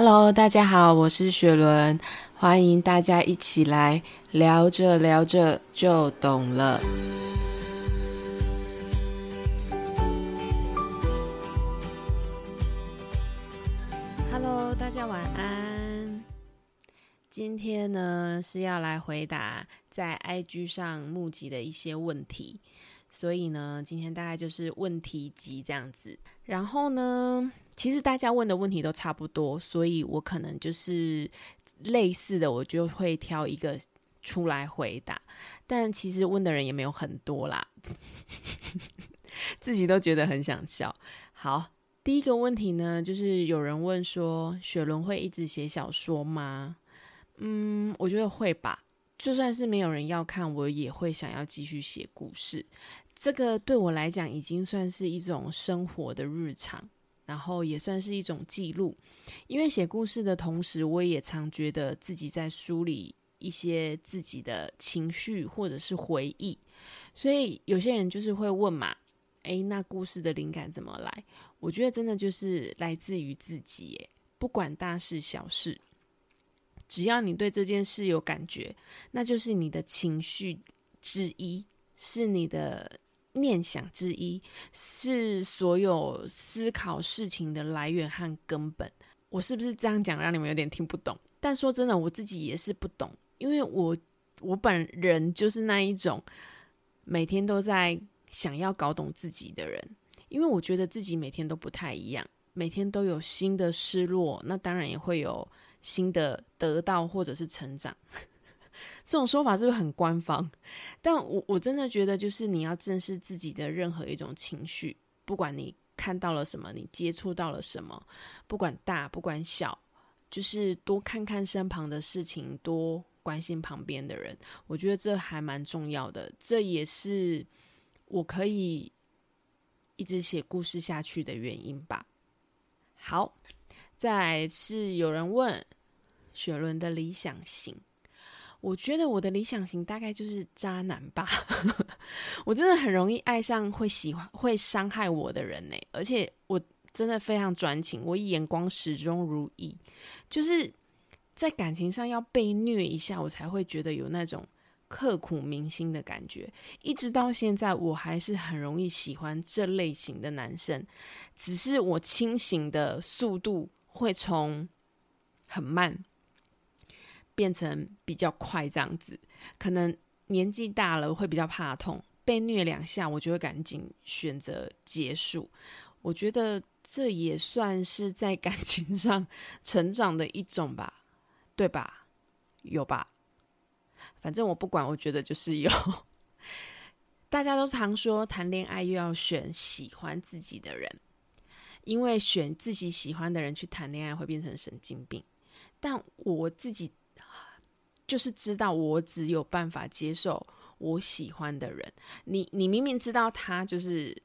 Hello，大家好，我是雪伦，欢迎大家一起来聊着聊着就懂了。Hello，大家晚安。今天呢是要来回答在 IG 上募集的一些问题，所以呢，今天大概就是问题集这样子。然后呢？其实大家问的问题都差不多，所以我可能就是类似的，我就会挑一个出来回答。但其实问的人也没有很多啦，自己都觉得很想笑。好，第一个问题呢，就是有人问说，雪伦会一直写小说吗？嗯，我觉得会吧。就算是没有人要看，我也会想要继续写故事。这个对我来讲，已经算是一种生活的日常。然后也算是一种记录，因为写故事的同时，我也常觉得自己在梳理一些自己的情绪或者是回忆。所以有些人就是会问嘛，诶，那故事的灵感怎么来？我觉得真的就是来自于自己，耶，不管大事小事，只要你对这件事有感觉，那就是你的情绪之一，是你的。念想之一是所有思考事情的来源和根本。我是不是这样讲让你们有点听不懂？但说真的，我自己也是不懂，因为我我本人就是那一种每天都在想要搞懂自己的人。因为我觉得自己每天都不太一样，每天都有新的失落，那当然也会有新的得到或者是成长。这种说法是不是很官方？但我我真的觉得，就是你要正视自己的任何一种情绪，不管你看到了什么，你接触到了什么，不管大不管小，就是多看看身旁的事情，多关心旁边的人，我觉得这还蛮重要的。这也是我可以一直写故事下去的原因吧。好，再是有人问雪伦的理想型。我觉得我的理想型大概就是渣男吧，我真的很容易爱上会喜欢会伤害我的人呢，而且我真的非常专情，我眼光始终如一，就是在感情上要被虐一下，我才会觉得有那种刻骨铭心的感觉。一直到现在，我还是很容易喜欢这类型的男生，只是我清醒的速度会从很慢。变成比较快这样子，可能年纪大了会比较怕痛，被虐两下我就会赶紧选择结束。我觉得这也算是在感情上成长的一种吧，对吧？有吧？反正我不管，我觉得就是有。大家都常说谈恋爱又要选喜欢自己的人，因为选自己喜欢的人去谈恋爱会变成神经病。但我自己。就是知道我只有办法接受我喜欢的人，你你明明知道他就是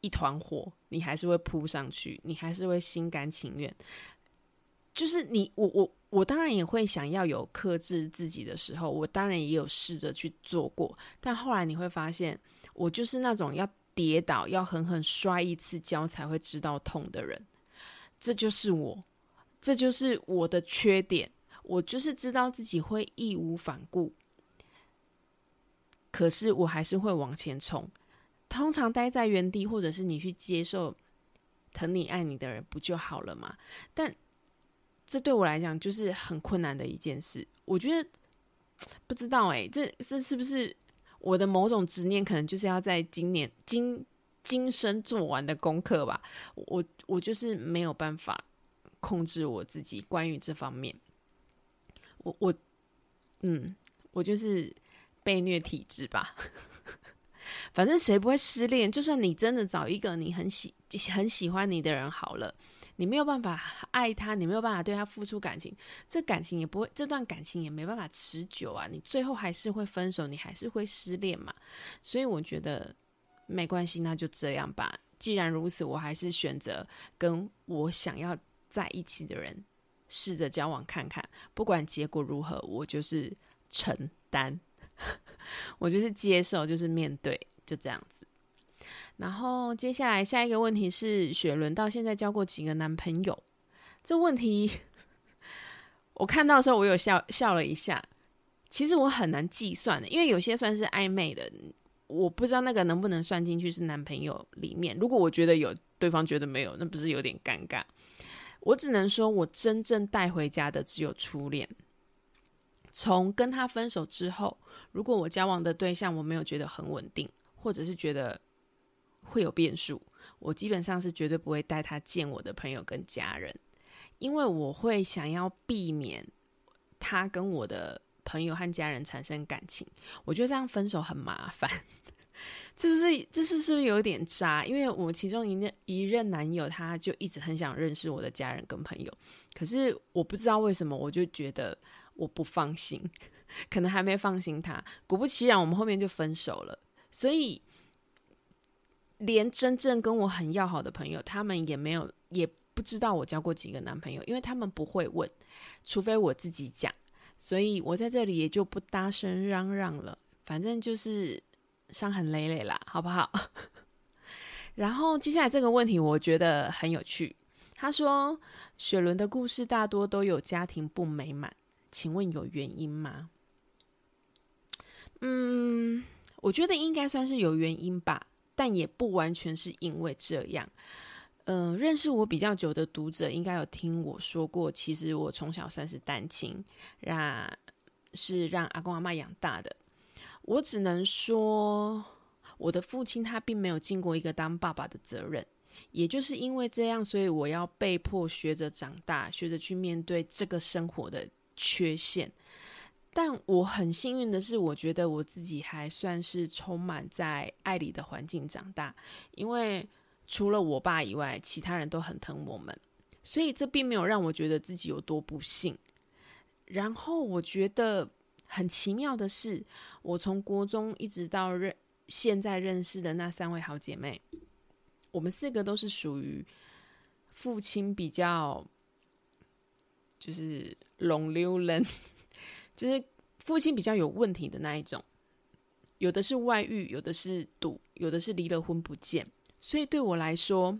一团火，你还是会扑上去，你还是会心甘情愿。就是你我我我当然也会想要有克制自己的时候，我当然也有试着去做过，但后来你会发现，我就是那种要跌倒要狠狠摔一次跤才会知道痛的人，这就是我，这就是我的缺点。我就是知道自己会义无反顾，可是我还是会往前冲。通常待在原地，或者是你去接受疼你爱你的人，不就好了吗？但这对我来讲就是很困难的一件事。我觉得不知道哎，这这是不是我的某种执念？可能就是要在今年今今生做完的功课吧。我我就是没有办法控制我自己关于这方面。我我，嗯，我就是被虐体质吧。反正谁不会失恋？就算你真的找一个你很喜很喜欢你的人好了，你没有办法爱他，你没有办法对他付出感情，这感情也不会，这段感情也没办法持久啊。你最后还是会分手，你还是会失恋嘛。所以我觉得没关系，那就这样吧。既然如此，我还是选择跟我想要在一起的人。试着交往看看，不管结果如何，我就是承担，我就是接受，就是面对，就这样子。然后接下来下一个问题是，雪伦到现在交过几个男朋友？这问题我看到的时候，我有笑笑了一下。其实我很难计算的，因为有些算是暧昧的，我不知道那个能不能算进去是男朋友里面。如果我觉得有，对方觉得没有，那不是有点尴尬？我只能说，我真正带回家的只有初恋。从跟他分手之后，如果我交往的对象我没有觉得很稳定，或者是觉得会有变数，我基本上是绝对不会带他见我的朋友跟家人，因为我会想要避免他跟我的。朋友和家人产生感情，我觉得这样分手很麻烦，是不是？这是是不是有点渣？因为我其中一任一任男友，他就一直很想认识我的家人跟朋友，可是我不知道为什么，我就觉得我不放心，可能还没放心他。果不其然，我们后面就分手了。所以，连真正跟我很要好的朋友，他们也没有，也不知道我交过几个男朋友，因为他们不会问，除非我自己讲。所以我在这里也就不大声嚷嚷了，反正就是伤痕累累啦，好不好？然后接下来这个问题我觉得很有趣。他说：“雪伦的故事大多都有家庭不美满，请问有原因吗？”嗯，我觉得应该算是有原因吧，但也不完全是因为这样。嗯，认识我比较久的读者应该有听我说过，其实我从小算是单亲，让是让阿公阿妈养大的。我只能说，我的父亲他并没有尽过一个当爸爸的责任，也就是因为这样，所以我要被迫学着长大，学着去面对这个生活的缺陷。但我很幸运的是，我觉得我自己还算是充满在爱里的环境长大，因为。除了我爸以外，其他人都很疼我们，所以这并没有让我觉得自己有多不幸。然后我觉得很奇妙的是，我从国中一直到认现在认识的那三位好姐妹，我们四个都是属于父亲比较就是龙溜人，就是父亲比较有问题的那一种，有的是外遇，有的是赌，有的是离了婚不见。所以对我来说，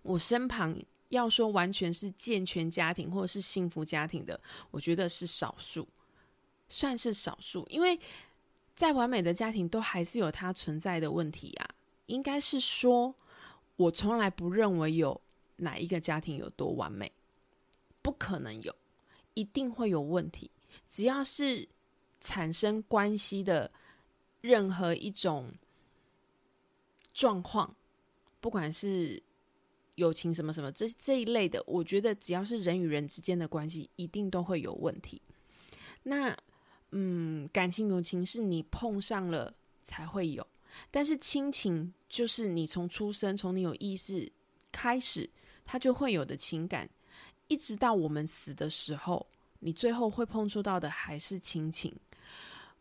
我身旁要说完全是健全家庭或者是幸福家庭的，我觉得是少数，算是少数。因为再完美的家庭都还是有它存在的问题啊。应该是说，我从来不认为有哪一个家庭有多完美，不可能有，一定会有问题。只要是产生关系的任何一种。状况，不管是友情什么什么这这一类的，我觉得只要是人与人之间的关系，一定都会有问题。那嗯，感情友情是你碰上了才会有，但是亲情就是你从出生从你有意识开始，它就会有的情感，一直到我们死的时候，你最后会碰触到的还是亲情。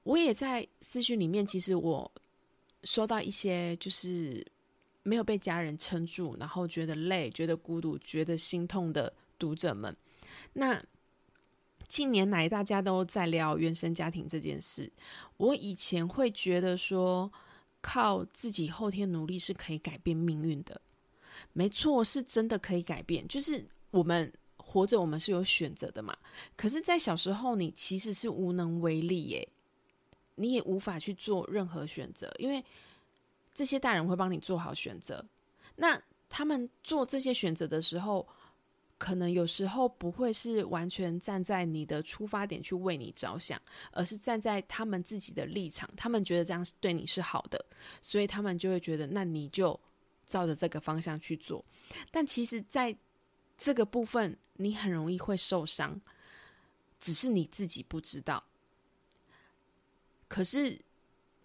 我也在思绪里面，其实我。收到一些就是没有被家人撑住，然后觉得累、觉得孤独、觉得心痛的读者们，那近年来大家都在聊原生家庭这件事。我以前会觉得说，靠自己后天努力是可以改变命运的，没错，是真的可以改变。就是我们活着，我们是有选择的嘛。可是，在小时候，你其实是无能为力耶。你也无法去做任何选择，因为这些大人会帮你做好选择。那他们做这些选择的时候，可能有时候不会是完全站在你的出发点去为你着想，而是站在他们自己的立场。他们觉得这样是对你是好的，所以他们就会觉得，那你就照着这个方向去做。但其实，在这个部分，你很容易会受伤，只是你自己不知道。可是，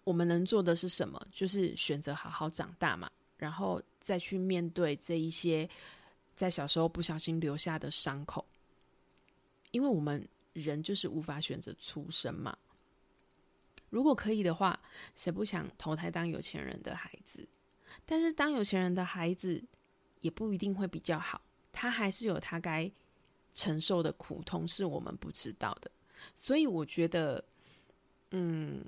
我们能做的是什么？就是选择好好长大嘛，然后再去面对这一些在小时候不小心留下的伤口。因为我们人就是无法选择出生嘛。如果可以的话，谁不想投胎当有钱人的孩子？但是当有钱人的孩子也不一定会比较好，他还是有他该承受的苦痛，是我们不知道的。所以我觉得。嗯，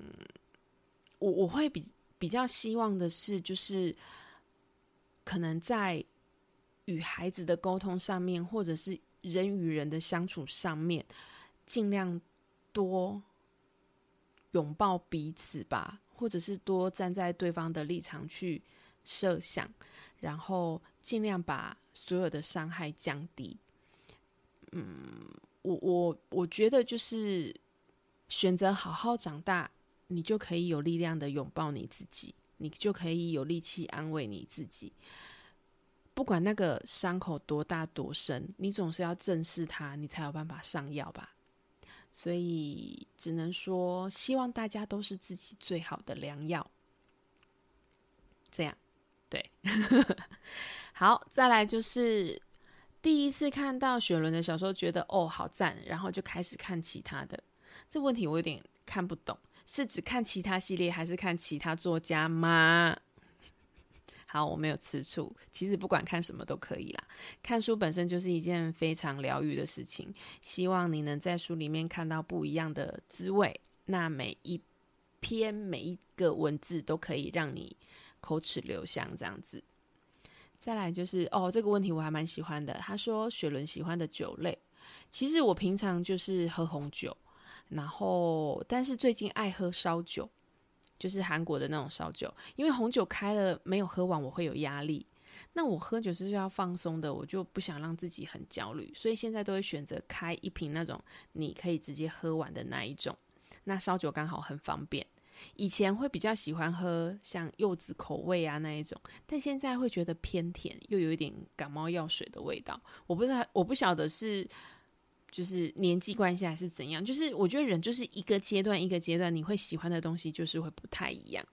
我我会比比较希望的是，就是可能在与孩子的沟通上面，或者是人与人的相处上面，尽量多拥抱彼此吧，或者是多站在对方的立场去设想，然后尽量把所有的伤害降低。嗯，我我我觉得就是选择好好长大，你就可以有力量的拥抱你自己，你就可以有力气安慰你自己。不管那个伤口多大多深，你总是要正视它，你才有办法上药吧。所以只能说，希望大家都是自己最好的良药。这样，对，好，再来就是。第一次看到雪伦的小说，觉得哦好赞，然后就开始看其他的。这问题我有点看不懂，是指看其他系列，还是看其他作家吗？好，我没有吃醋。其实不管看什么都可以啦，看书本身就是一件非常疗愈的事情。希望你能在书里面看到不一样的滋味。那每一篇每一个文字都可以让你口齿留香，这样子。再来就是哦，这个问题我还蛮喜欢的。他说雪伦喜欢的酒类，其实我平常就是喝红酒，然后但是最近爱喝烧酒，就是韩国的那种烧酒。因为红酒开了没有喝完，我会有压力。那我喝酒是需要放松的，我就不想让自己很焦虑，所以现在都会选择开一瓶那种你可以直接喝完的那一种。那烧酒刚好很方便。以前会比较喜欢喝像柚子口味啊那一种，但现在会觉得偏甜，又有一点感冒药水的味道。我不知道，我不晓得是就是年纪关系还是怎样。就是我觉得人就是一个阶段一个阶段，你会喜欢的东西就是会不太一样。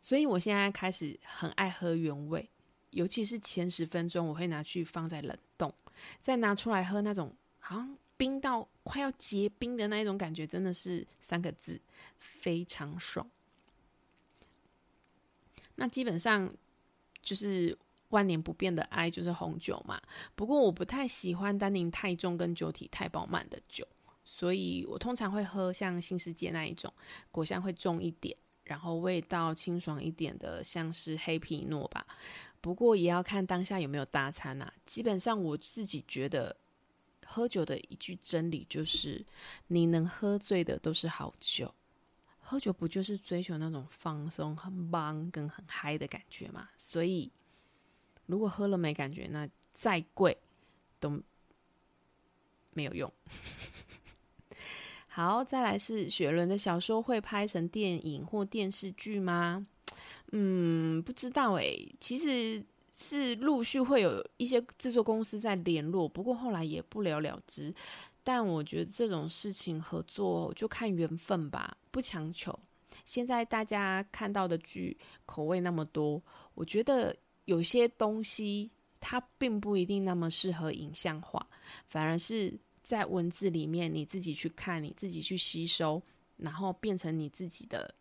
所以我现在开始很爱喝原味，尤其是前十分钟我会拿去放在冷冻，再拿出来喝那种好像。冰到快要结冰的那一种感觉，真的是三个字，非常爽。那基本上就是万年不变的爱，就是红酒嘛。不过我不太喜欢单宁太重跟酒体太饱满的酒，所以我通常会喝像新世界那一种，果香会重一点，然后味道清爽一点的，像是黑皮诺吧。不过也要看当下有没有大餐啊。基本上我自己觉得。喝酒的一句真理就是，你能喝醉的都是好酒。喝酒不就是追求那种放松、很棒跟很嗨的感觉吗？所以，如果喝了没感觉，那再贵都没有用。好，再来是雪伦的小说会拍成电影或电视剧吗？嗯，不知道诶。其实。是陆续会有一些制作公司在联络，不过后来也不了了之。但我觉得这种事情合作就看缘分吧，不强求。现在大家看到的剧口味那么多，我觉得有些东西它并不一定那么适合影像化，反而是在文字里面你自己去看，你自己去吸收，然后变成你自己的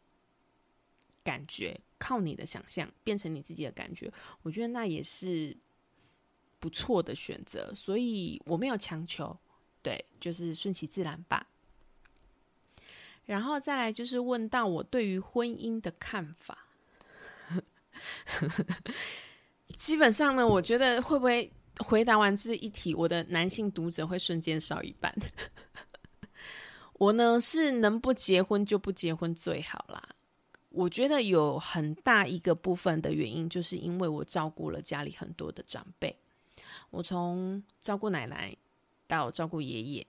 感觉。靠你的想象变成你自己的感觉，我觉得那也是不错的选择，所以我没有强求，对，就是顺其自然吧。然后再来就是问到我对于婚姻的看法，基本上呢，我觉得会不会回答完这一题，我的男性读者会瞬间少一半。我呢是能不结婚就不结婚最好啦。我觉得有很大一个部分的原因，就是因为我照顾了家里很多的长辈。我从照顾奶奶到照顾爷爷，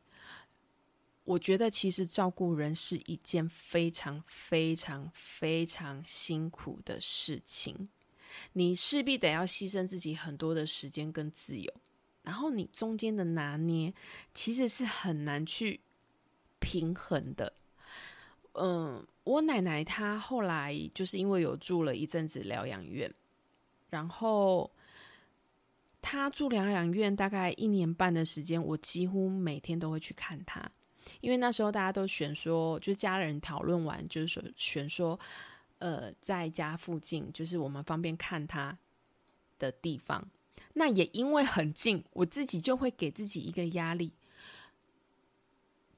我觉得其实照顾人是一件非常非常非常辛苦的事情。你势必得要牺牲自己很多的时间跟自由，然后你中间的拿捏其实是很难去平衡的。嗯。我奶奶她后来就是因为有住了一阵子疗养院，然后她住疗养院大概一年半的时间，我几乎每天都会去看她，因为那时候大家都选说，就家人讨论完，就是说选说，呃，在家附近就是我们方便看他的地方。那也因为很近，我自己就会给自己一个压力，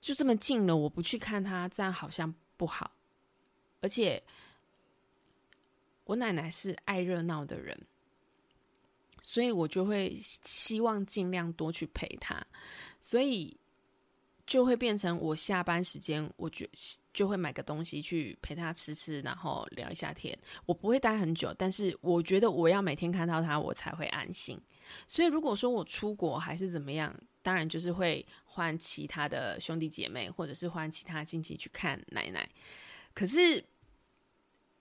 就这么近了，我不去看他，这样好像不好。而且，我奶奶是爱热闹的人，所以我就会希望尽量多去陪他，所以就会变成我下班时间，我就就会买个东西去陪他吃吃，然后聊一下天。我不会待很久，但是我觉得我要每天看到他，我才会安心。所以如果说我出国还是怎么样，当然就是会换其他的兄弟姐妹，或者是换其他亲戚去看奶奶。可是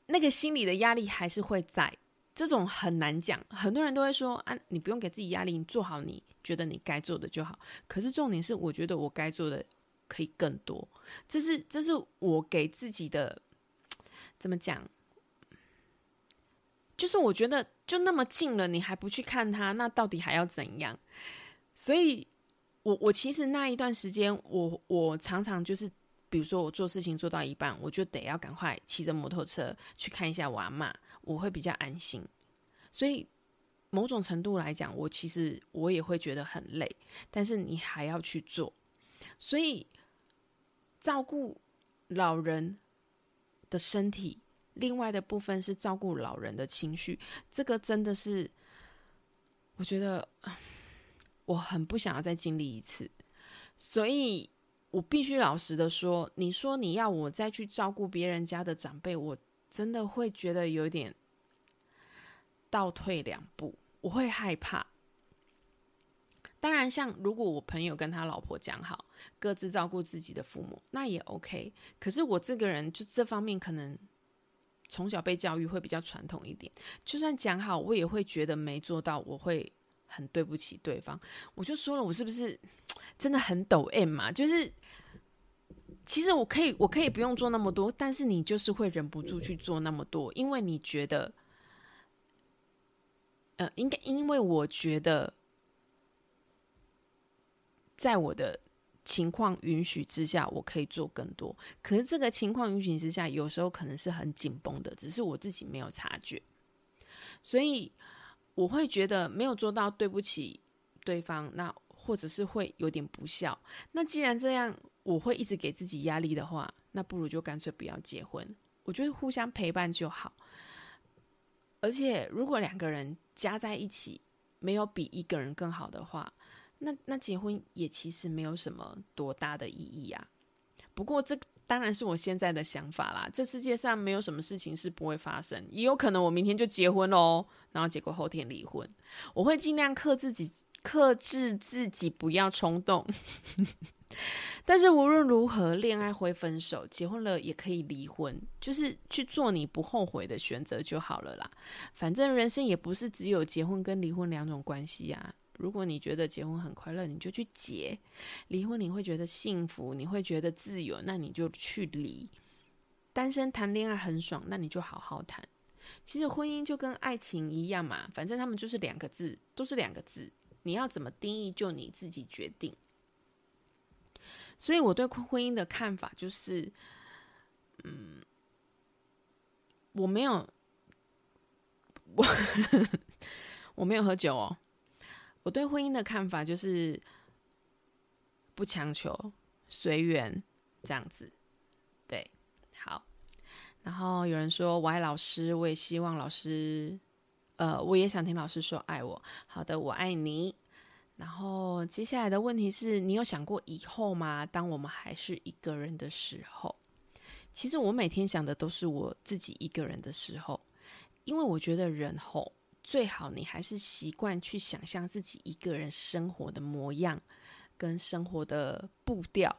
那个心理的压力还是会在。这种很难讲，很多人都会说啊，你不用给自己压力，你做好你觉得你该做的就好。可是重点是，我觉得我该做的可以更多。这是这是我给自己的怎么讲？就是我觉得就那么近了，你还不去看他，那到底还要怎样？所以，我我其实那一段时间，我我常常就是，比如说我做事情做到一半，我就得要赶快骑着摩托车去看一下我阿妈。我会比较安心，所以某种程度来讲，我其实我也会觉得很累，但是你还要去做，所以照顾老人的身体，另外的部分是照顾老人的情绪，这个真的是我觉得我很不想要再经历一次，所以我必须老实的说，你说你要我再去照顾别人家的长辈，我。真的会觉得有点倒退两步，我会害怕。当然，像如果我朋友跟他老婆讲好，各自照顾自己的父母，那也 OK。可是我这个人就这方面可能从小被教育会比较传统一点，就算讲好，我也会觉得没做到，我会很对不起对方。我就说了，我是不是真的很抖 M 嘛？就是。其实我可以，我可以不用做那么多，但是你就是会忍不住去做那么多，因为你觉得，呃，应该因为我觉得，在我的情况允许之下，我可以做更多。可是这个情况允许之下，有时候可能是很紧绷的，只是我自己没有察觉，所以我会觉得没有做到，对不起对方，那或者是会有点不孝。那既然这样。我会一直给自己压力的话，那不如就干脆不要结婚。我觉得互相陪伴就好。而且，如果两个人加在一起没有比一个人更好的话，那那结婚也其实没有什么多大的意义啊。不过，这当然是我现在的想法啦。这世界上没有什么事情是不会发生，也有可能我明天就结婚喽，然后结果后天离婚。我会尽量克制自己，克制自己，不要冲动。但是无论如何，恋爱会分手，结婚了也可以离婚，就是去做你不后悔的选择就好了啦。反正人生也不是只有结婚跟离婚两种关系呀。如果你觉得结婚很快乐，你就去结；离婚你会觉得幸福，你会觉得自由，那你就去离。单身谈恋爱很爽，那你就好好谈。其实婚姻就跟爱情一样嘛，反正他们就是两个字，都是两个字，你要怎么定义就你自己决定。所以我对婚姻的看法就是，嗯，我没有，我 我没有喝酒哦。我对婚姻的看法就是不强求，随缘这样子。对，好。然后有人说我爱老师，我也希望老师，呃，我也想听老师说爱我。好的，我爱你。然后接下来的问题是你有想过以后吗？当我们还是一个人的时候，其实我每天想的都是我自己一个人的时候，因为我觉得人后最好你还是习惯去想象自己一个人生活的模样跟生活的步调，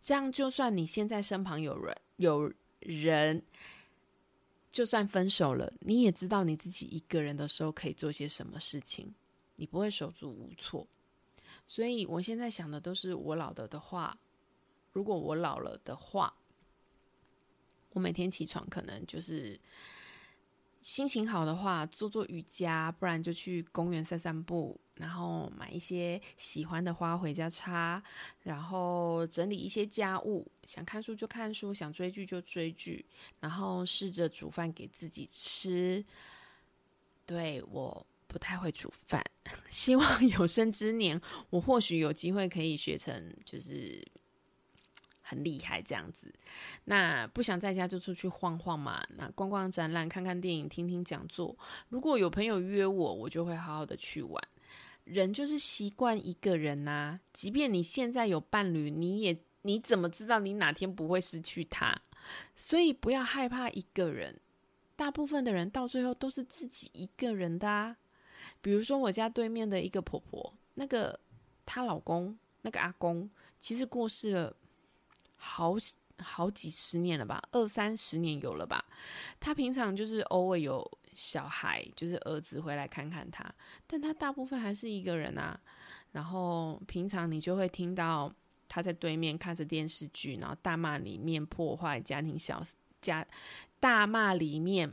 这样就算你现在身旁有人有人，就算分手了，你也知道你自己一个人的时候可以做些什么事情，你不会手足无措。所以，我现在想的都是我老了的话，如果我老了的话，我每天起床可能就是心情好的话，做做瑜伽，不然就去公园散散步，然后买一些喜欢的花回家插，然后整理一些家务，想看书就看书，想追剧就追剧，然后试着煮饭给自己吃。对我。不太会煮饭，希望有生之年，我或许有机会可以学成，就是很厉害这样子。那不想在家就出去晃晃嘛，那逛逛展览、看看电影、听听讲座。如果有朋友约我，我就会好好的去玩。人就是习惯一个人呐，即便你现在有伴侣，你也你怎么知道你哪天不会失去他？所以不要害怕一个人。大部分的人到最后都是自己一个人的啊。比如说我家对面的一个婆婆，那个她老公那个阿公，其实过世了好好几十年了吧，二三十年有了吧。他平常就是偶尔有。小孩就是儿子回来看看他，但他大部分还是一个人啊。然后平常你就会听到他在对面看着电视剧，然后大骂里面破坏家庭小家，大骂里面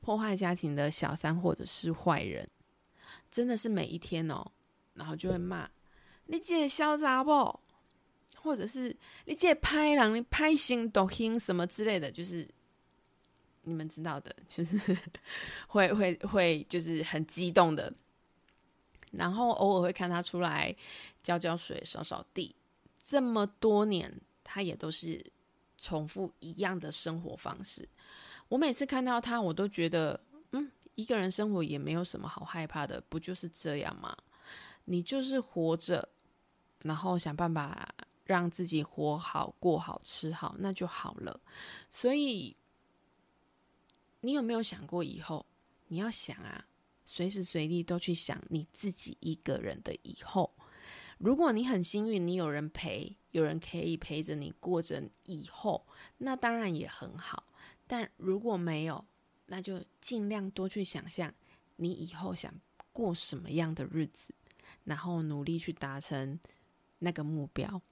破坏家庭的小三或者是坏人，真的是每一天哦。然后就会骂你这嚣张不，或者是你这拍人你拍心抖音什么之类的，就是。你们知道的，就是会会会，就是很激动的，然后偶尔会看他出来浇浇水、扫扫地。这么多年，他也都是重复一样的生活方式。我每次看到他，我都觉得，嗯，一个人生活也没有什么好害怕的，不就是这样吗？你就是活着，然后想办法让自己活好、过好、吃好，那就好了。所以。你有没有想过以后？你要想啊，随时随地都去想你自己一个人的以后。如果你很幸运，你有人陪，有人可以陪着你过着以后，那当然也很好。但如果没有，那就尽量多去想象你以后想过什么样的日子，然后努力去达成那个目标。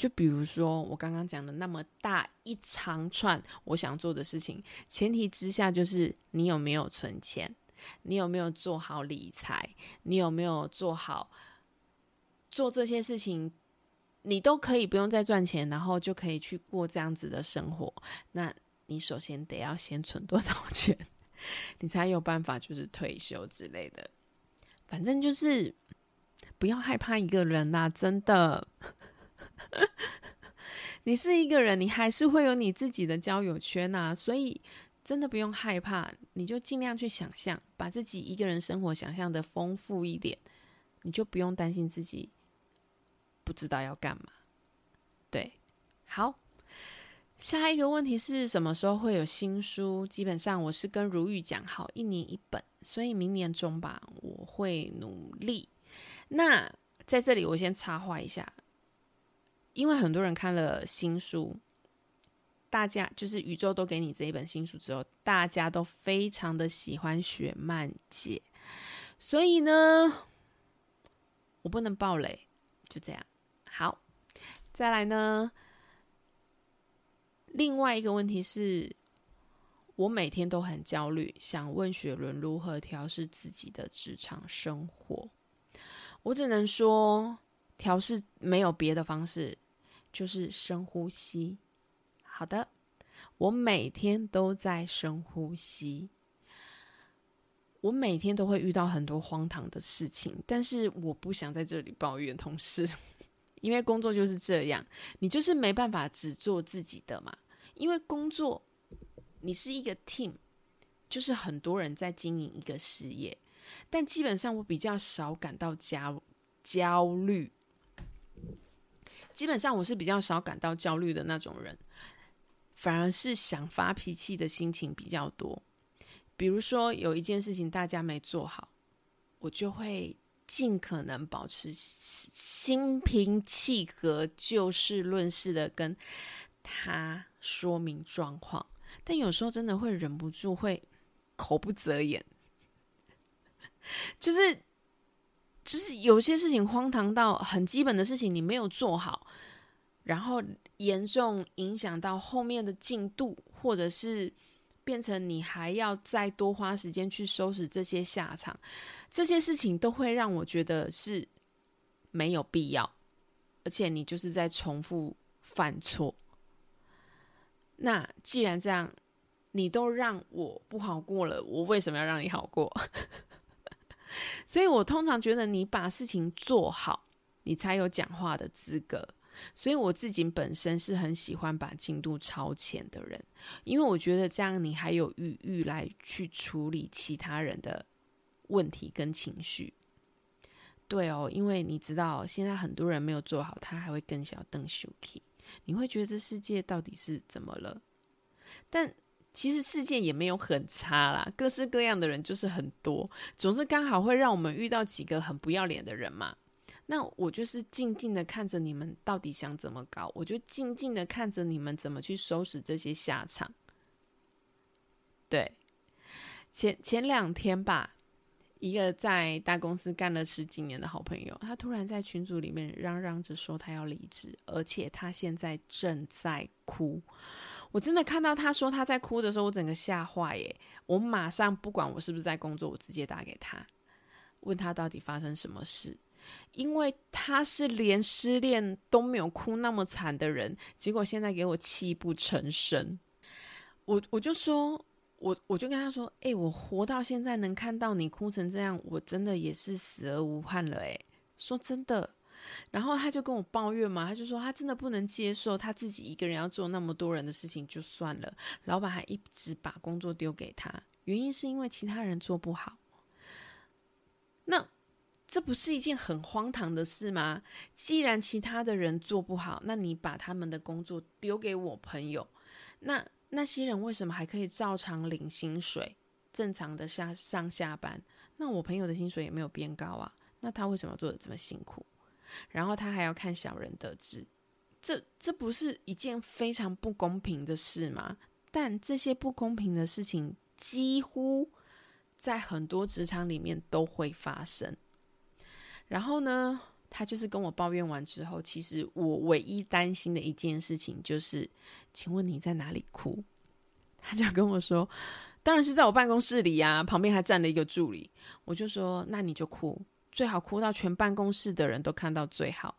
就比如说我刚刚讲的那么大一长串我想做的事情，前提之下就是你有没有存钱，你有没有做好理财，你有没有做好做这些事情，你都可以不用再赚钱，然后就可以去过这样子的生活。那你首先得要先存多少钱，你才有办法就是退休之类的。反正就是不要害怕一个人呐，真的。你是一个人，你还是会有你自己的交友圈呐，所以真的不用害怕，你就尽量去想象，把自己一个人生活想象的丰富一点，你就不用担心自己不知道要干嘛。对，好，下一个问题是什么时候会有新书？基本上我是跟如玉讲好一年一本，所以明年中吧，我会努力。那在这里我先插话一下。因为很多人看了新书，大家就是宇宙都给你这一本新书之后，大家都非常的喜欢雪曼姐，所以呢，我不能爆雷，就这样。好，再来呢，另外一个问题是，我每天都很焦虑，想问雪伦如何调试自己的职场生活。我只能说。调试没有别的方式，就是深呼吸。好的，我每天都在深呼吸。我每天都会遇到很多荒唐的事情，但是我不想在这里抱怨同事，因为工作就是这样，你就是没办法只做自己的嘛。因为工作，你是一个 team，就是很多人在经营一个事业，但基本上我比较少感到焦焦虑。基本上我是比较少感到焦虑的那种人，反而是想发脾气的心情比较多。比如说有一件事情大家没做好，我就会尽可能保持心平气和、就事论事的跟他说明状况。但有时候真的会忍不住会口不择言，就是。就是有些事情荒唐到很基本的事情你没有做好，然后严重影响到后面的进度，或者是变成你还要再多花时间去收拾这些下场，这些事情都会让我觉得是没有必要，而且你就是在重复犯错。那既然这样，你都让我不好过了，我为什么要让你好过？所以我通常觉得，你把事情做好，你才有讲话的资格。所以我自己本身是很喜欢把进度超前的人，因为我觉得这样你还有余裕来去处理其他人的问题跟情绪。对哦，因为你知道现在很多人没有做好，他还会更小邓 Shuki，你会觉得这世界到底是怎么了？但其实世界也没有很差啦，各式各样的人就是很多，总是刚好会让我们遇到几个很不要脸的人嘛。那我就是静静的看着你们到底想怎么搞，我就静静的看着你们怎么去收拾这些下场。对，前前两天吧，一个在大公司干了十几年的好朋友，他突然在群组里面嚷嚷着说他要离职，而且他现在正在哭。我真的看到他说他在哭的时候，我整个吓坏耶！我马上不管我是不是在工作，我直接打给他，问他到底发生什么事。因为他是连失恋都没有哭那么惨的人，结果现在给我泣不成声。我我就说，我我就跟他说，哎，我活到现在能看到你哭成这样，我真的也是死而无憾了。哎，说真的。然后他就跟我抱怨嘛，他就说他真的不能接受他自己一个人要做那么多人的事情就算了，老板还一直把工作丢给他，原因是因为其他人做不好。那。这不是一件很荒唐的事吗？既然其他的人做不好，那你把他们的工作丢给我朋友，那那些人为什么还可以照常领薪水，正常的下上下班？那我朋友的薪水也没有变高啊，那他为什么做的这么辛苦？然后他还要看小人得志，这这不是一件非常不公平的事吗？但这些不公平的事情几乎在很多职场里面都会发生。然后呢，他就是跟我抱怨完之后，其实我唯一担心的一件事情就是，请问你在哪里哭？他就跟我说，当然是在我办公室里呀，旁边还站了一个助理。我就说，那你就哭，最好哭到全办公室的人都看到最好。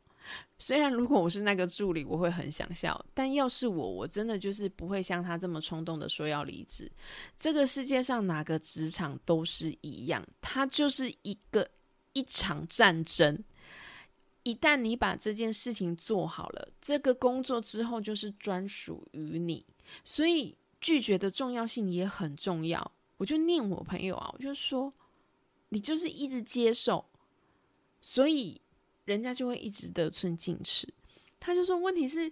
虽然如果我是那个助理，我会很想笑，但要是我，我真的就是不会像他这么冲动的说要离职。这个世界上哪个职场都是一样，它就是一个。一场战争，一旦你把这件事情做好了，这个工作之后就是专属于你。所以拒绝的重要性也很重要。我就念我朋友啊，我就说你就是一直接受，所以人家就会一直得寸进尺。他就说问题是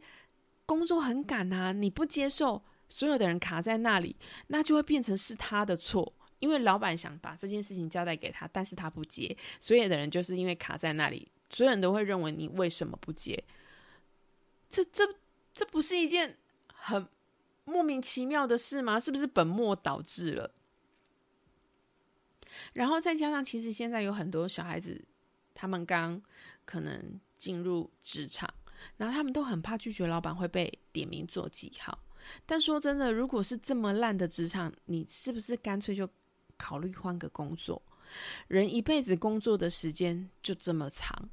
工作很赶啊，你不接受，所有的人卡在那里，那就会变成是他的错。因为老板想把这件事情交代给他，但是他不接，所有的人就是因为卡在那里，所有人都会认为你为什么不接？这这这不是一件很莫名其妙的事吗？是不是本末倒置了？然后再加上，其实现在有很多小孩子，他们刚可能进入职场，然后他们都很怕拒绝老板会被点名做记号。但说真的，如果是这么烂的职场，你是不是干脆就？考虑换个工作，人一辈子工作的时间就这么长，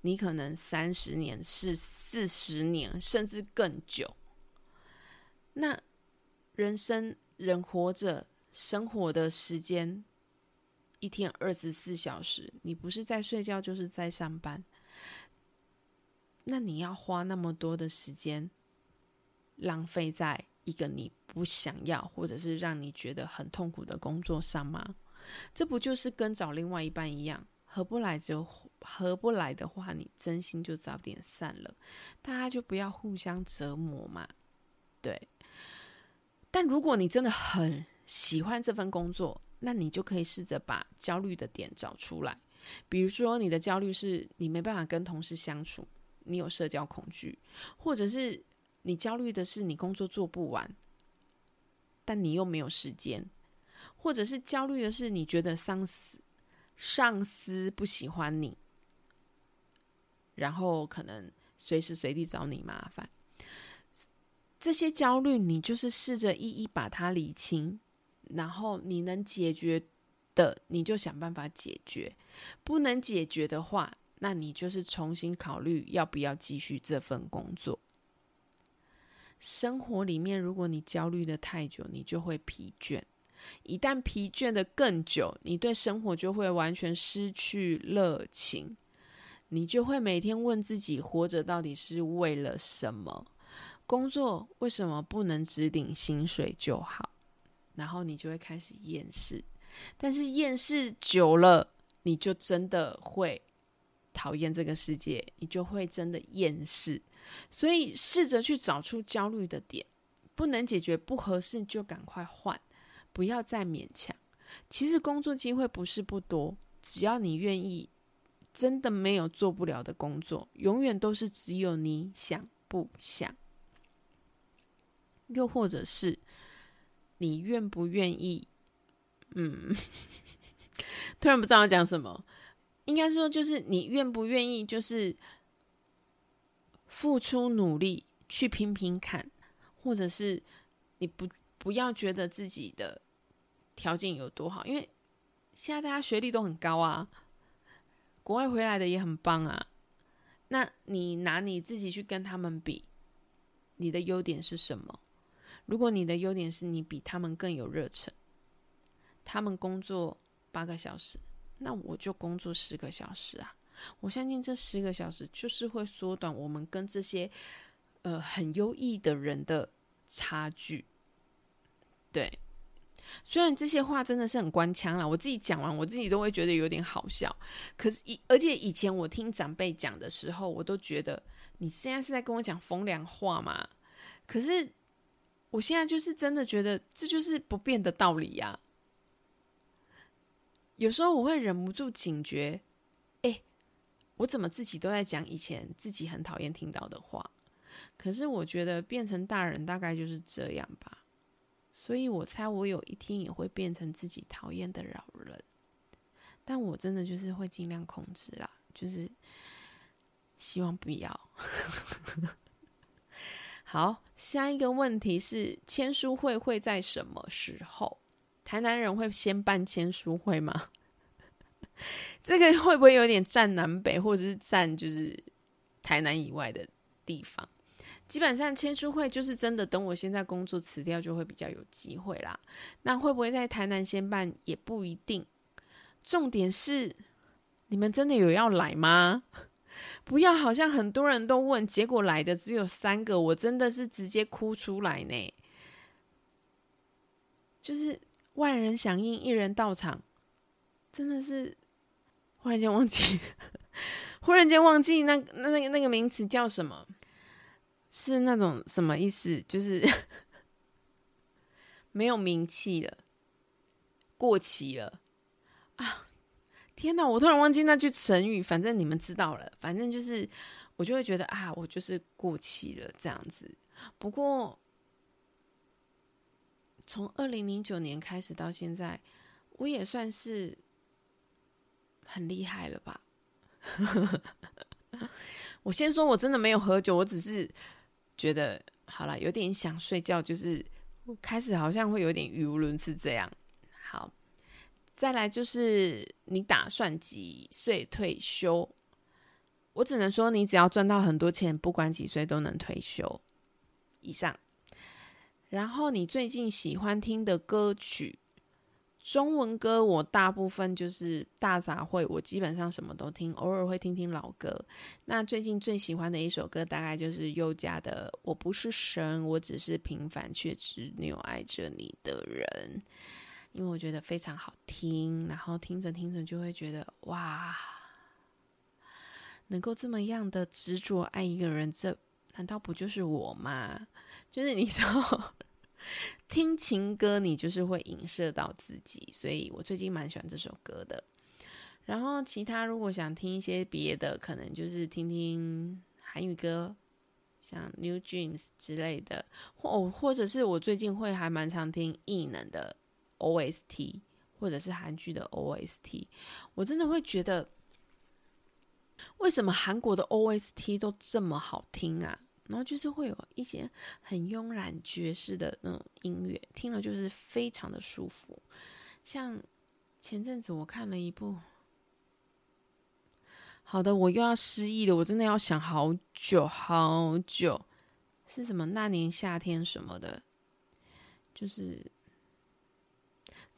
你可能三十年是四十年，甚至更久。那人生人活着生活的时间，一天二十四小时，你不是在睡觉就是在上班，那你要花那么多的时间浪费在一个你。不想要，或者是让你觉得很痛苦的工作上吗？这不就是跟找另外一半一样，合不来就合不来的话，你真心就早点散了，大家就不要互相折磨嘛。对。但如果你真的很喜欢这份工作，那你就可以试着把焦虑的点找出来。比如说，你的焦虑是你没办法跟同事相处，你有社交恐惧，或者是你焦虑的是你工作做不完。但你又没有时间，或者是焦虑的是你觉得上司上司不喜欢你，然后可能随时随地找你麻烦。这些焦虑，你就是试着一一把它理清，然后你能解决的，你就想办法解决；不能解决的话，那你就是重新考虑要不要继续这份工作。生活里面，如果你焦虑的太久，你就会疲倦。一旦疲倦的更久，你对生活就会完全失去热情。你就会每天问自己：活着到底是为了什么？工作为什么不能只领薪水就好？然后你就会开始厌世，但是厌世久了，你就真的会讨厌这个世界，你就会真的厌世。所以试着去找出焦虑的点，不能解决不合适就赶快换，不要再勉强。其实工作机会不是不多，只要你愿意，真的没有做不了的工作，永远都是只有你想不想。又或者是你愿不愿意？嗯，突然不知道讲什么，应该说就是你愿不愿意，就是付出努力去拼拼看，或者是你不不要觉得自己的条件有多好，因为现在大家学历都很高啊，国外回来的也很棒啊，那你拿你自己去跟他们比，你的优点是什么？如果你的优点是你比他们更有热忱，他们工作八个小时，那我就工作十个小时啊！我相信这十个小时就是会缩短我们跟这些呃很优异的人的差距。对，虽然这些话真的是很官腔了，我自己讲完我自己都会觉得有点好笑。可是，以而且以前我听长辈讲的时候，我都觉得你现在是在跟我讲风凉话嘛？可是。我现在就是真的觉得这就是不变的道理呀。有时候我会忍不住警觉，哎，我怎么自己都在讲以前自己很讨厌听到的话？可是我觉得变成大人大概就是这样吧。所以我猜我有一天也会变成自己讨厌的老人，但我真的就是会尽量控制啦，就是希望不要。好，下一个问题是签书会会在什么时候？台南人会先办签书会吗？这个会不会有点占南北，或者是占就是台南以外的地方？基本上签书会就是真的，等我现在工作辞掉，就会比较有机会啦。那会不会在台南先办也不一定。重点是，你们真的有要来吗？不要，好像很多人都问，结果来的只有三个，我真的是直接哭出来呢。就是万人响应，一人到场，真的是忽然间忘记，忽然间忘记那那那个那个名词叫什么？是那种什么意思？就是 没有名气了，过期了啊。天哪！我突然忘记那句成语，反正你们知道了。反正就是，我就会觉得啊，我就是过气了这样子。不过，从二零零九年开始到现在，我也算是很厉害了吧？我先说，我真的没有喝酒，我只是觉得好了，有点想睡觉，就是开始好像会有点语无伦次这样。再来就是你打算几岁退休？我只能说，你只要赚到很多钱，不管几岁都能退休以上。然后你最近喜欢听的歌曲，中文歌我大部分就是大杂烩，我基本上什么都听，偶尔会听听老歌。那最近最喜欢的一首歌，大概就是宥嘉的《我不是神，我只是平凡却执拗爱着你的人》。因为我觉得非常好听，然后听着听着就会觉得哇，能够这么样的执着爱一个人，这难道不就是我吗？就是你说听情歌，你就是会影射到自己，所以我最近蛮喜欢这首歌的。然后其他如果想听一些别的，可能就是听听韩语歌，像 New Dreams 之类的，或或者是我最近会还蛮常听异能的。OST 或者是韩剧的 OST，我真的会觉得，为什么韩国的 OST 都这么好听啊？然后就是会有一些很慵懒爵士的那种音乐，听了就是非常的舒服。像前阵子我看了一部，好的，我又要失忆了，我真的要想好久好久，是什么那年夏天什么的，就是。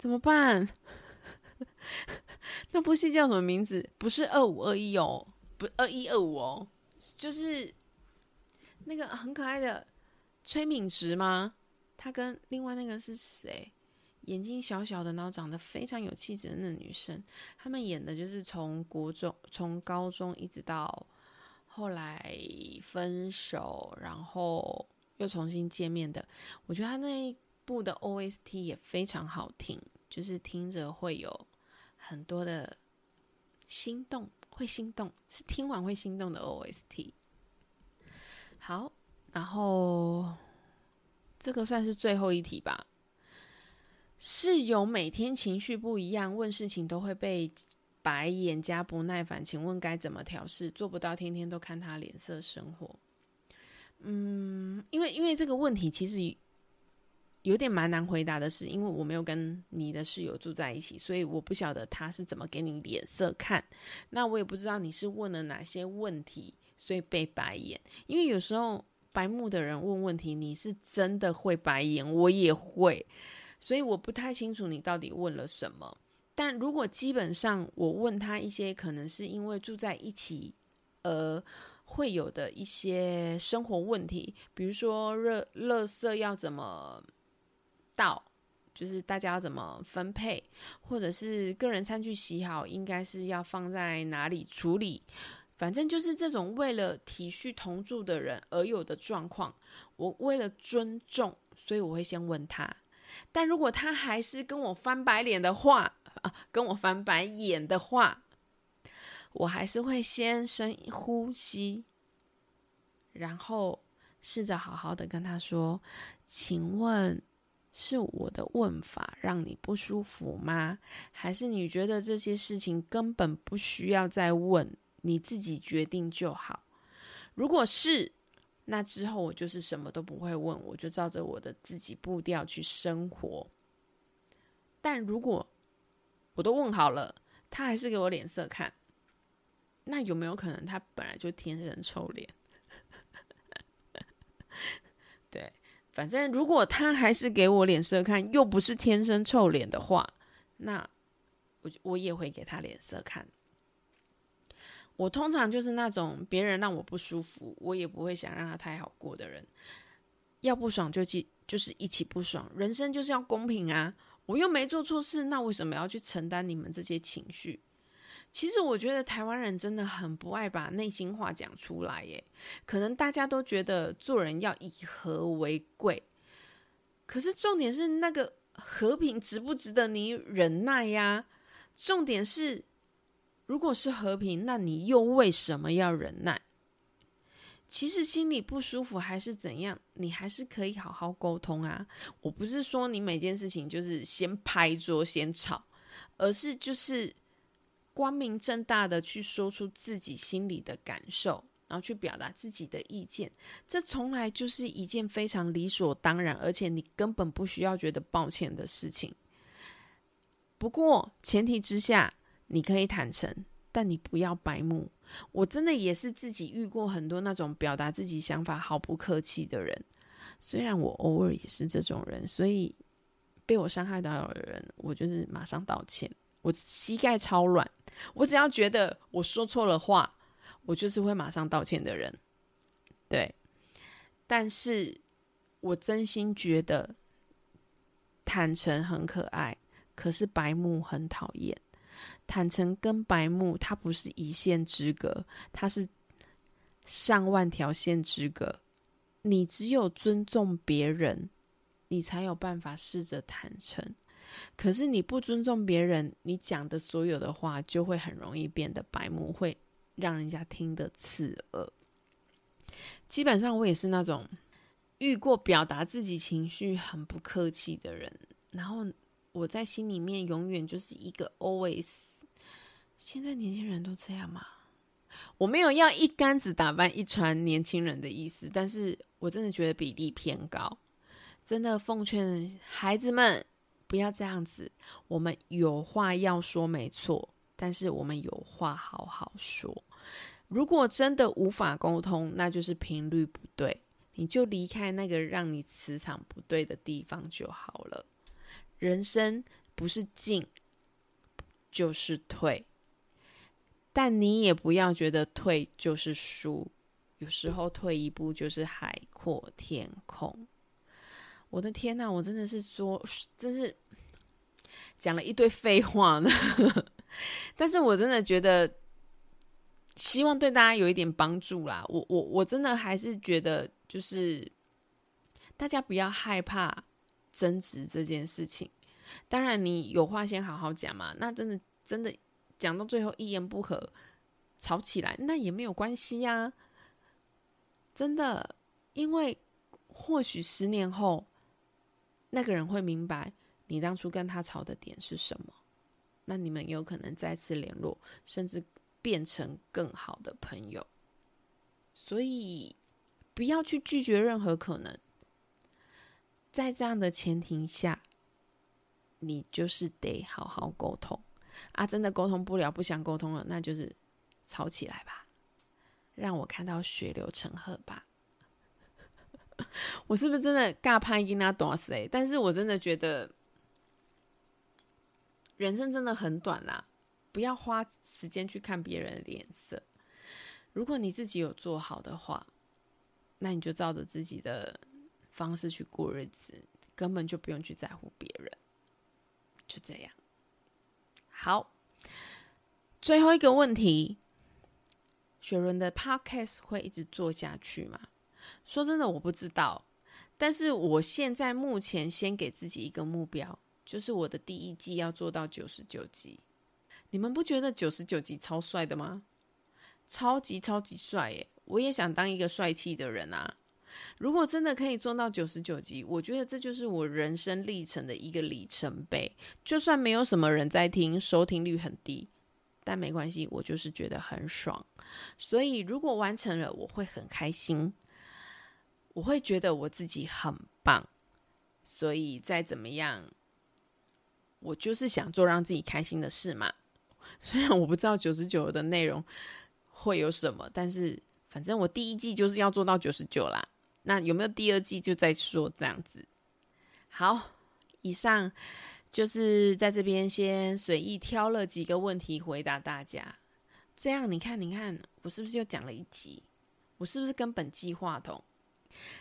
怎么办？那部戏叫什么名字？不是二五二一哦，不二一二五哦，就是那个很可爱的崔敏植吗？她跟另外那个是谁？眼睛小小的，然后长得非常有气质的那女生，他们演的就是从国中、从高中一直到后来分手，然后又重新见面的。我觉得他那一部的 OST 也非常好听，就是听着会有很多的心动，会心动，是听完会心动的 OST。好，然后这个算是最后一题吧。室友每天情绪不一样，问事情都会被白眼加不耐烦，请问该怎么调试？做不到天天都看他脸色生活。嗯，因为因为这个问题其实有点蛮难回答的，是因为我没有跟你的室友住在一起，所以我不晓得他是怎么给你脸色看。那我也不知道你是问了哪些问题，所以被白眼。因为有时候白目的人问问题，你是真的会白眼，我也会。所以我不太清楚你到底问了什么，但如果基本上我问他一些可能是因为住在一起，呃，会有的一些生活问题，比如说热垃圾要怎么到，就是大家要怎么分配，或者是个人餐具洗好应该是要放在哪里处理，反正就是这种为了体恤同住的人而有的状况，我为了尊重，所以我会先问他。但如果他还是跟我翻白脸的话，啊，跟我翻白眼的话，我还是会先深呼吸，然后试着好好的跟他说：“请问是我的问法让你不舒服吗？还是你觉得这些事情根本不需要再问，你自己决定就好？如果是。”那之后我就是什么都不会问，我就照着我的自己步调去生活。但如果我都问好了，他还是给我脸色看，那有没有可能他本来就天生臭脸？对，反正如果他还是给我脸色看，又不是天生臭脸的话，那我我也会给他脸色看。我通常就是那种别人让我不舒服，我也不会想让他太好过的人。要不爽就去，就是一起不爽。人生就是要公平啊！我又没做错事，那为什么要去承担你们这些情绪？其实我觉得台湾人真的很不爱把内心话讲出来，耶。可能大家都觉得做人要以和为贵，可是重点是那个和平值不值得你忍耐呀？重点是。如果是和平，那你又为什么要忍耐？其实心里不舒服还是怎样，你还是可以好好沟通啊。我不是说你每件事情就是先拍桌先吵，而是就是光明正大的去说出自己心里的感受，然后去表达自己的意见。这从来就是一件非常理所当然，而且你根本不需要觉得抱歉的事情。不过前提之下。你可以坦诚，但你不要白目。我真的也是自己遇过很多那种表达自己想法毫不客气的人，虽然我偶尔也是这种人，所以被我伤害到的人，我就是马上道歉。我膝盖超软，我只要觉得我说错了话，我就是会马上道歉的人。对，但是我真心觉得坦诚很可爱，可是白目很讨厌。坦诚跟白目，它不是一线之隔，它是上万条线之隔。你只有尊重别人，你才有办法试着坦诚。可是你不尊重别人，你讲的所有的话就会很容易变得白目，会让人家听得刺耳。基本上，我也是那种遇过表达自己情绪很不客气的人，然后。我在心里面永远就是一个 always。现在年轻人都这样吗？我没有要一竿子打翻一船年轻人的意思，但是我真的觉得比例偏高。真的奉劝孩子们不要这样子。我们有话要说没错，但是我们有话好好说。如果真的无法沟通，那就是频率不对，你就离开那个让你磁场不对的地方就好了。人生不是进就是退，但你也不要觉得退就是输，有时候退一步就是海阔天空。我的天呐，我真的是说，真是讲了一堆废话呢。但是我真的觉得，希望对大家有一点帮助啦。我我我真的还是觉得，就是大家不要害怕争执这件事情。当然，你有话先好好讲嘛。那真的真的讲到最后一言不合，吵起来那也没有关系呀。真的，因为或许十年后。那个人会明白你当初跟他吵的点是什么，那你们有可能再次联络，甚至变成更好的朋友。所以不要去拒绝任何可能，在这样的前提下，你就是得好好沟通啊！真的沟通不了，不想沟通了，那就是吵起来吧，让我看到血流成河吧。我是不是真的尬拍跟他多谁？但是我真的觉得人生真的很短啦，不要花时间去看别人的脸色。如果你自己有做好的话，那你就照着自己的方式去过日子，根本就不用去在乎别人。就这样。好，最后一个问题：雪伦的 Podcast 会一直做下去吗？说真的，我不知道。但是我现在目前先给自己一个目标，就是我的第一季要做到九十九集。你们不觉得九十九集超帅的吗？超级超级帅耶！我也想当一个帅气的人啊。如果真的可以做到九十九集，我觉得这就是我人生历程的一个里程碑。就算没有什么人在听，收听率很低，但没关系，我就是觉得很爽。所以如果完成了，我会很开心。我会觉得我自己很棒，所以再怎么样，我就是想做让自己开心的事嘛。虽然我不知道九十九的内容会有什么，但是反正我第一季就是要做到九十九啦。那有没有第二季就再说这样子？好，以上就是在这边先随意挑了几个问题回答大家。这样你看，你看我是不是又讲了一集？我是不是跟本计划同？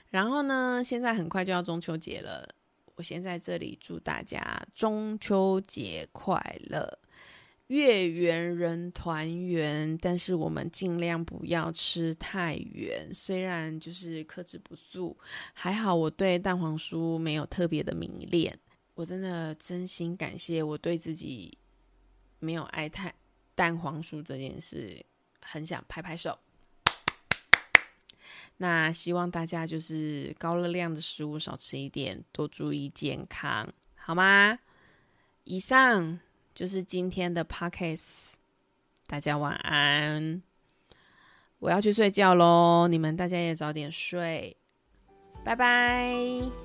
然后呢？现在很快就要中秋节了，我先在这里祝大家中秋节快乐，月圆人团圆。但是我们尽量不要吃太圆，虽然就是克制不住。还好我对蛋黄酥没有特别的迷恋，我真的真心感谢我对自己没有爱太蛋黄酥这件事，很想拍拍手。那希望大家就是高热量的食物少吃一点，多注意健康，好吗？以上就是今天的 podcast，大家晚安。我要去睡觉喽，你们大家也早点睡，拜拜。